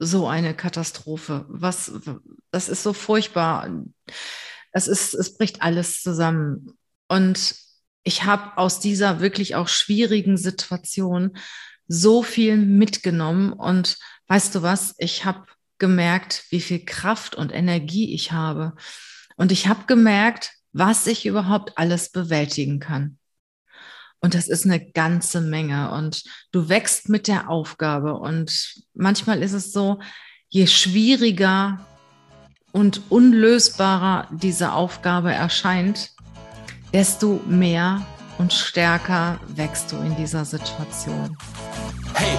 so eine Katastrophe. Was, das ist so furchtbar. Es ist, es bricht alles zusammen. Und ich habe aus dieser wirklich auch schwierigen Situation so viel mitgenommen. Und weißt du was? Ich habe gemerkt, wie viel Kraft und Energie ich habe. Und ich habe gemerkt, was ich überhaupt alles bewältigen kann. Und das ist eine ganze Menge. Und du wächst mit der Aufgabe. Und manchmal ist es so, je schwieriger und unlösbarer diese Aufgabe erscheint, desto mehr und stärker wächst du in dieser Situation. Hey,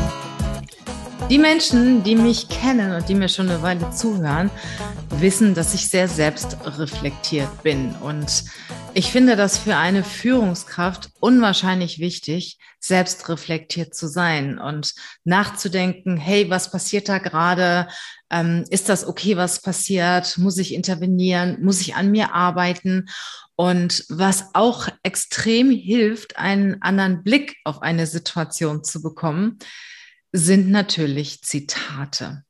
Die Menschen, die mich kennen und die mir schon eine Weile zuhören, wissen, dass ich sehr selbstreflektiert bin. Und ich finde das für eine Führungskraft unwahrscheinlich wichtig, selbstreflektiert zu sein und nachzudenken, hey, was passiert da gerade? Ähm, ist das okay, was passiert? Muss ich intervenieren? Muss ich an mir arbeiten? Und was auch extrem hilft, einen anderen Blick auf eine Situation zu bekommen, sind natürlich Zitate.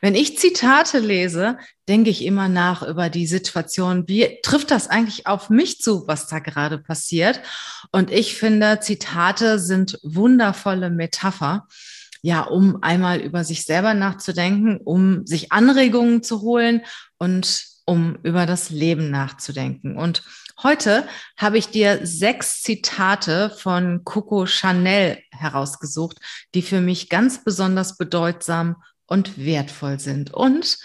Wenn ich Zitate lese, denke ich immer nach über die Situation. Wie trifft das eigentlich auf mich zu, was da gerade passiert? Und ich finde, Zitate sind wundervolle Metapher. Ja, um einmal über sich selber nachzudenken, um sich Anregungen zu holen und um über das Leben nachzudenken. Und Heute habe ich dir sechs Zitate von Coco Chanel herausgesucht, die für mich ganz besonders bedeutsam und wertvoll sind und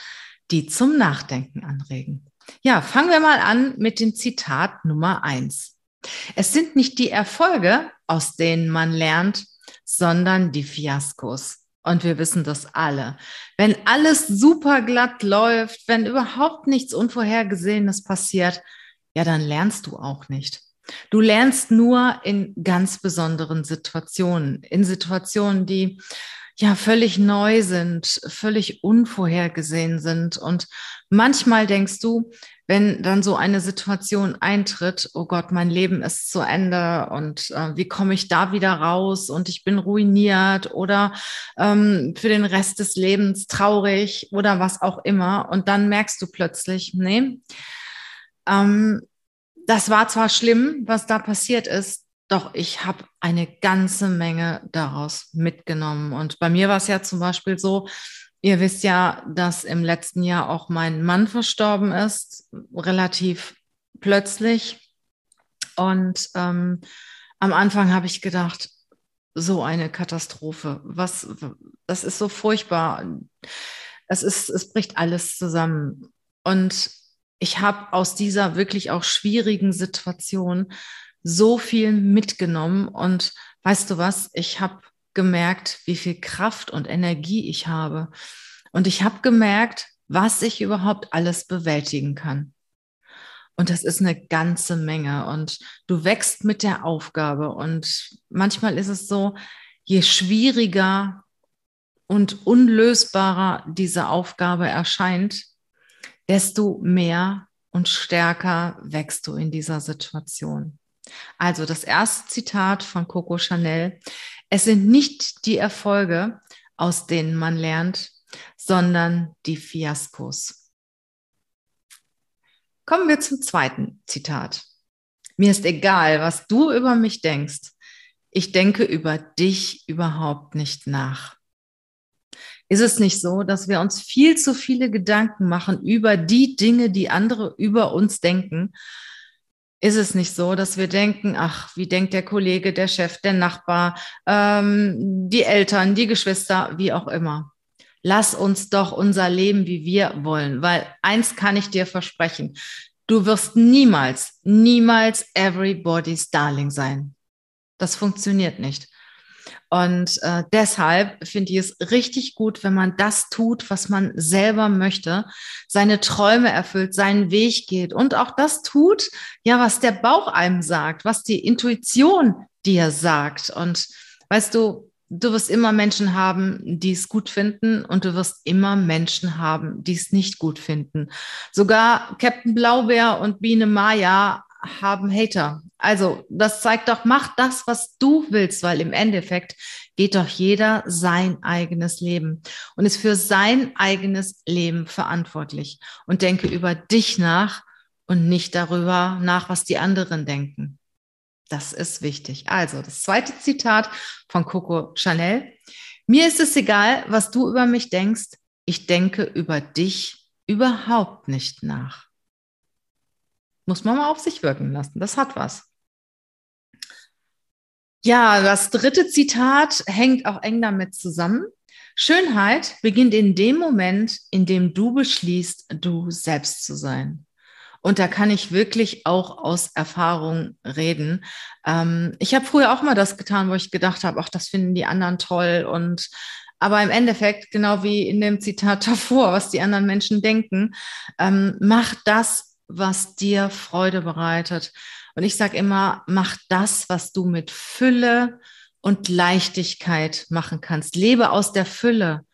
die zum Nachdenken anregen. Ja, fangen wir mal an mit dem Zitat Nummer eins. Es sind nicht die Erfolge, aus denen man lernt, sondern die Fiaskos. Und wir wissen das alle. Wenn alles super glatt läuft, wenn überhaupt nichts Unvorhergesehenes passiert, ja, dann lernst du auch nicht. Du lernst nur in ganz besonderen Situationen, in Situationen, die ja völlig neu sind, völlig unvorhergesehen sind. Und manchmal denkst du, wenn dann so eine Situation eintritt, oh Gott, mein Leben ist zu Ende und äh, wie komme ich da wieder raus und ich bin ruiniert oder ähm, für den Rest des Lebens traurig oder was auch immer. Und dann merkst du plötzlich, nee, ähm, das war zwar schlimm, was da passiert ist, doch ich habe eine ganze Menge daraus mitgenommen. Und bei mir war es ja zum Beispiel so, ihr wisst ja, dass im letzten Jahr auch mein Mann verstorben ist, relativ plötzlich. Und ähm, am Anfang habe ich gedacht, so eine Katastrophe. Was, das ist so furchtbar. Es ist, es bricht alles zusammen. Und ich habe aus dieser wirklich auch schwierigen Situation so viel mitgenommen. Und weißt du was, ich habe gemerkt, wie viel Kraft und Energie ich habe. Und ich habe gemerkt, was ich überhaupt alles bewältigen kann. Und das ist eine ganze Menge. Und du wächst mit der Aufgabe. Und manchmal ist es so, je schwieriger und unlösbarer diese Aufgabe erscheint, desto mehr und stärker wächst du in dieser Situation. Also das erste Zitat von Coco Chanel. Es sind nicht die Erfolge, aus denen man lernt, sondern die Fiaskos. Kommen wir zum zweiten Zitat. Mir ist egal, was du über mich denkst. Ich denke über dich überhaupt nicht nach. Ist es nicht so, dass wir uns viel zu viele Gedanken machen über die Dinge, die andere über uns denken? Ist es nicht so, dass wir denken, ach, wie denkt der Kollege, der Chef, der Nachbar, ähm, die Eltern, die Geschwister, wie auch immer? Lass uns doch unser Leben, wie wir wollen, weil eins kann ich dir versprechen. Du wirst niemals, niemals everybody's darling sein. Das funktioniert nicht. Und äh, deshalb finde ich es richtig gut, wenn man das tut, was man selber möchte, seine Träume erfüllt, seinen Weg geht und auch das tut, ja, was der Bauch einem sagt, was die Intuition dir sagt. Und weißt du, du wirst immer Menschen haben, die es gut finden und du wirst immer Menschen haben, die es nicht gut finden. Sogar Captain Blaubeer und Biene Maya haben Hater. Also das zeigt doch, mach das, was du willst, weil im Endeffekt geht doch jeder sein eigenes Leben und ist für sein eigenes Leben verantwortlich und denke über dich nach und nicht darüber nach, was die anderen denken. Das ist wichtig. Also das zweite Zitat von Coco Chanel. Mir ist es egal, was du über mich denkst. Ich denke über dich überhaupt nicht nach. Muss man mal auf sich wirken lassen. Das hat was. Ja, das dritte Zitat hängt auch eng damit zusammen. Schönheit beginnt in dem Moment, in dem du beschließt, du selbst zu sein. Und da kann ich wirklich auch aus Erfahrung reden. Ähm, ich habe früher auch mal das getan, wo ich gedacht habe, ach, das finden die anderen toll. Und aber im Endeffekt, genau wie in dem Zitat davor, was die anderen Menschen denken, ähm, mach das, was dir Freude bereitet. Und ich sage immer, mach das, was du mit Fülle und Leichtigkeit machen kannst. Lebe aus der Fülle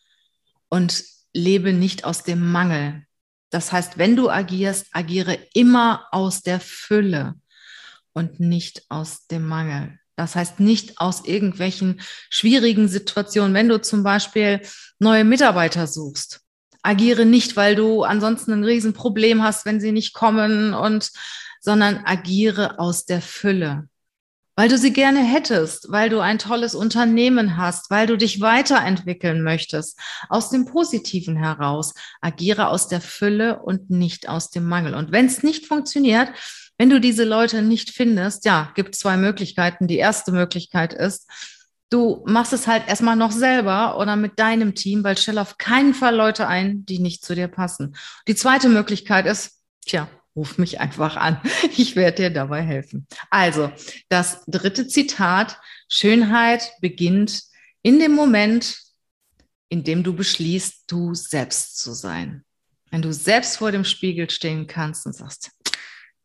und lebe nicht aus dem Mangel. Das heißt, wenn du agierst, agiere immer aus der Fülle und nicht aus dem Mangel. Das heißt nicht aus irgendwelchen schwierigen Situationen. Wenn du zum Beispiel neue Mitarbeiter suchst, agiere nicht, weil du ansonsten ein Riesenproblem hast, wenn sie nicht kommen und, sondern agiere aus der Fülle. Weil du sie gerne hättest, weil du ein tolles Unternehmen hast, weil du dich weiterentwickeln möchtest, aus dem Positiven heraus. Agiere aus der Fülle und nicht aus dem Mangel. Und wenn es nicht funktioniert, wenn du diese Leute nicht findest, ja, gibt zwei Möglichkeiten. Die erste Möglichkeit ist, Du machst es halt erstmal noch selber oder mit deinem Team, weil stell auf keinen Fall Leute ein, die nicht zu dir passen. Die zweite Möglichkeit ist, tja, ruf mich einfach an. Ich werde dir dabei helfen. Also, das dritte Zitat, Schönheit beginnt in dem Moment, in dem du beschließt, du selbst zu sein. Wenn du selbst vor dem Spiegel stehen kannst und sagst,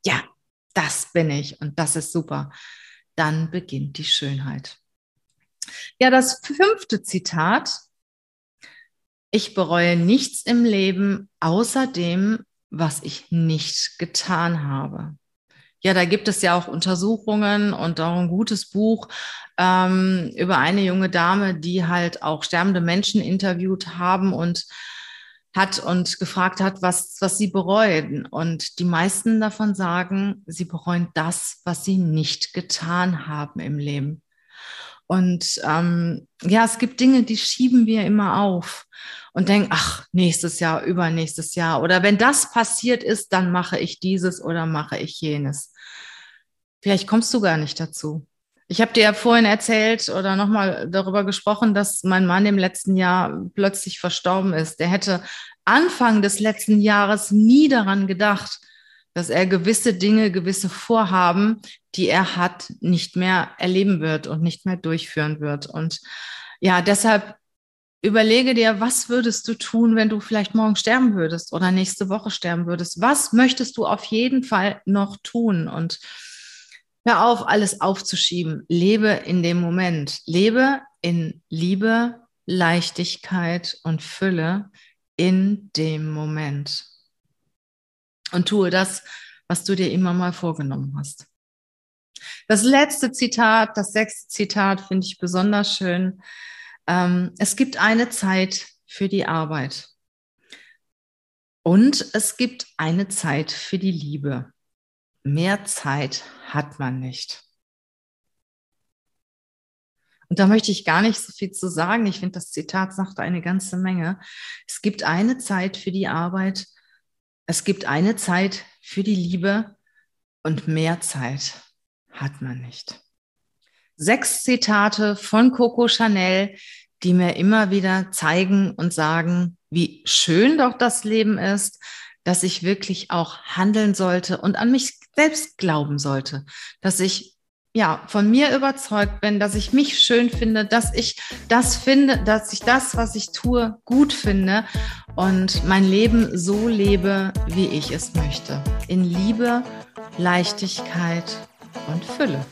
ja, das bin ich und das ist super, dann beginnt die Schönheit. Ja, das fünfte Zitat. Ich bereue nichts im Leben außer dem, was ich nicht getan habe. Ja, da gibt es ja auch Untersuchungen und auch ein gutes Buch ähm, über eine junge Dame, die halt auch sterbende Menschen interviewt haben und hat und gefragt hat, was, was sie bereuen. Und die meisten davon sagen, sie bereuen das, was sie nicht getan haben im Leben. Und ähm, ja, es gibt Dinge, die schieben wir immer auf und denken, ach, nächstes Jahr, übernächstes Jahr. Oder wenn das passiert ist, dann mache ich dieses oder mache ich jenes. Vielleicht kommst du gar nicht dazu. Ich habe dir ja vorhin erzählt oder nochmal darüber gesprochen, dass mein Mann im letzten Jahr plötzlich verstorben ist. Der hätte Anfang des letzten Jahres nie daran gedacht, dass er gewisse Dinge, gewisse Vorhaben, die er hat, nicht mehr erleben wird und nicht mehr durchführen wird. Und ja, deshalb überlege dir, was würdest du tun, wenn du vielleicht morgen sterben würdest oder nächste Woche sterben würdest? Was möchtest du auf jeden Fall noch tun? Und hör auf, alles aufzuschieben. Lebe in dem Moment. Lebe in Liebe, Leichtigkeit und Fülle in dem Moment und tue das, was du dir immer mal vorgenommen hast. Das letzte Zitat, das sechste Zitat finde ich besonders schön. Ähm, es gibt eine Zeit für die Arbeit und es gibt eine Zeit für die Liebe. Mehr Zeit hat man nicht. Und da möchte ich gar nicht so viel zu sagen. Ich finde, das Zitat sagt eine ganze Menge. Es gibt eine Zeit für die Arbeit es gibt eine Zeit für die Liebe und mehr Zeit hat man nicht. Sechs Zitate von Coco Chanel, die mir immer wieder zeigen und sagen, wie schön doch das Leben ist, dass ich wirklich auch handeln sollte und an mich selbst glauben sollte, dass ich ja, von mir überzeugt bin, dass ich mich schön finde, dass ich das finde, dass ich das, was ich tue, gut finde und mein Leben so lebe, wie ich es möchte. In Liebe, Leichtigkeit und Fülle.